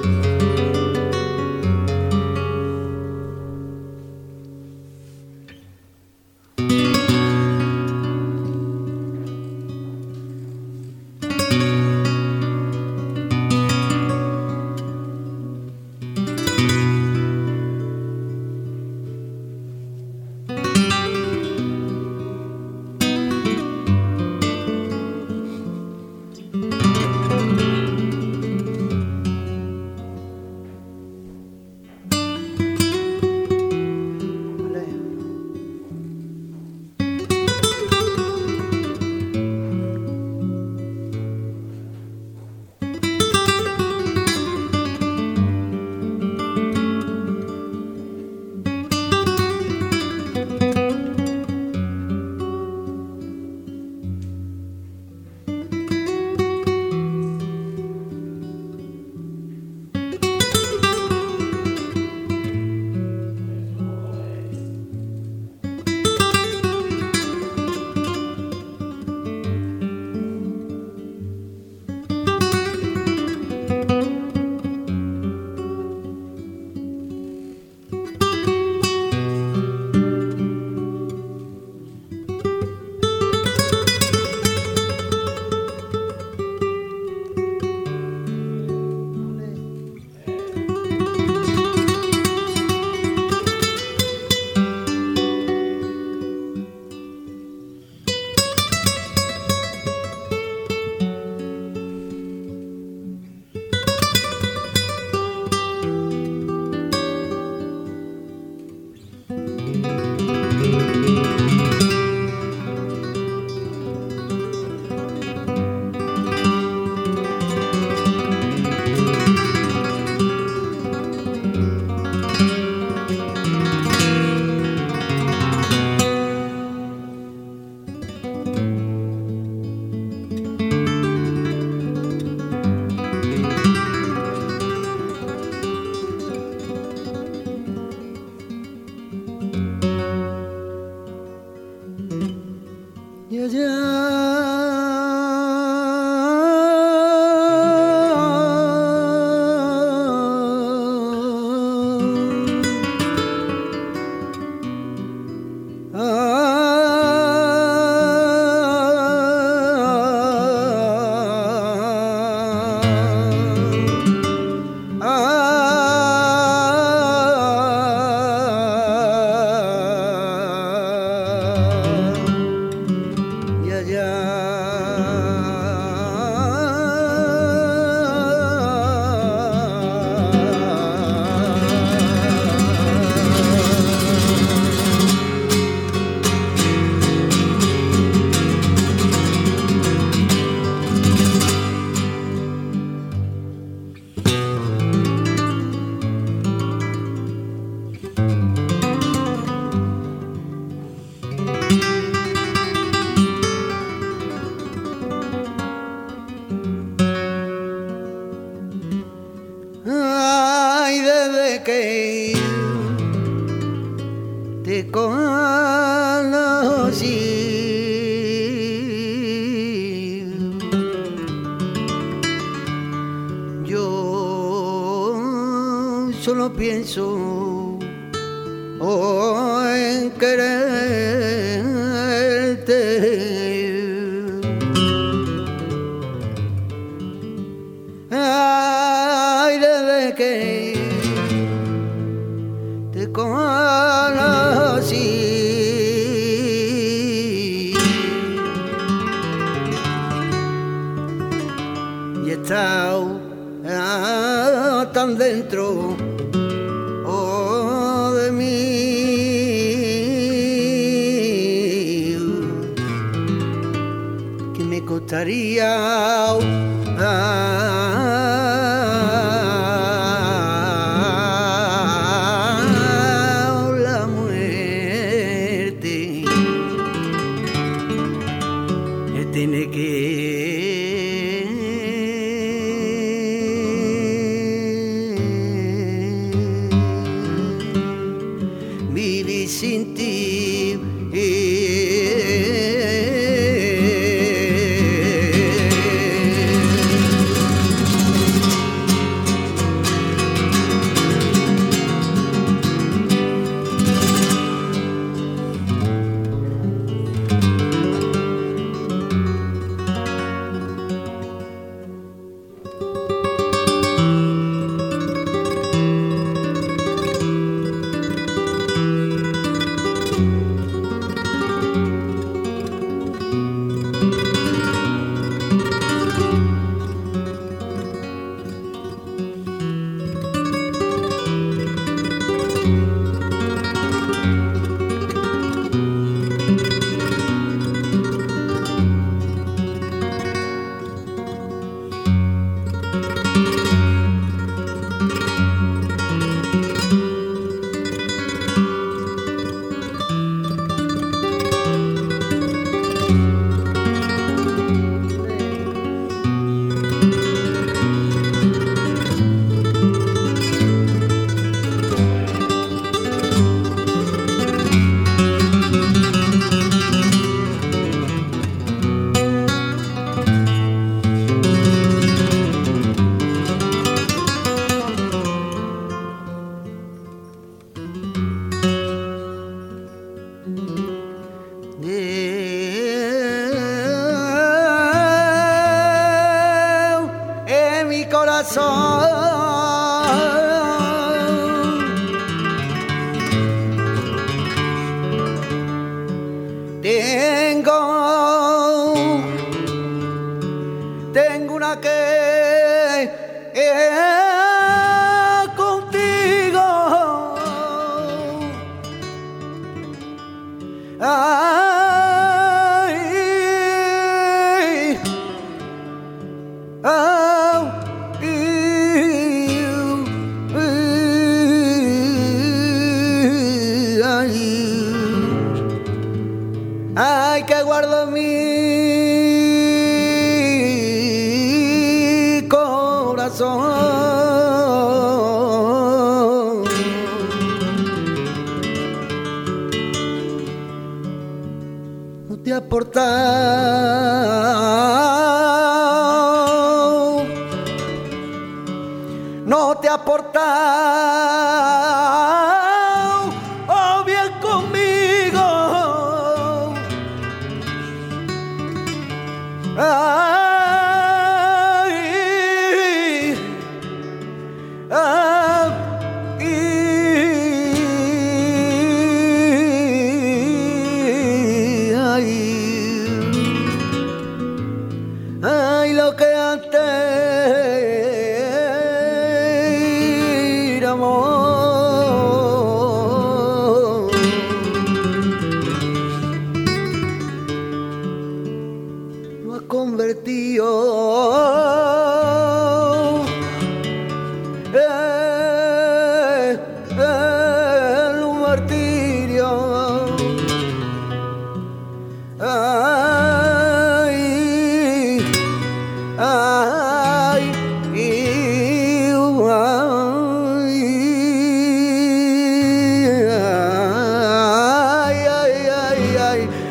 दिन के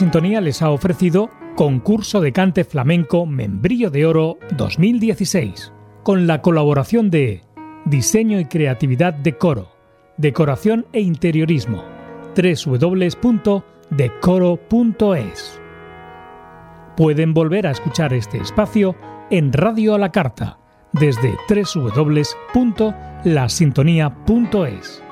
Sintonía les ha ofrecido Concurso de Cante Flamenco Membrillo de Oro 2016, con la colaboración de Diseño y Creatividad de Coro, Decoración e Interiorismo, www.decoro.es. Pueden volver a escuchar este espacio en Radio a la Carta desde www.lasintonía.es.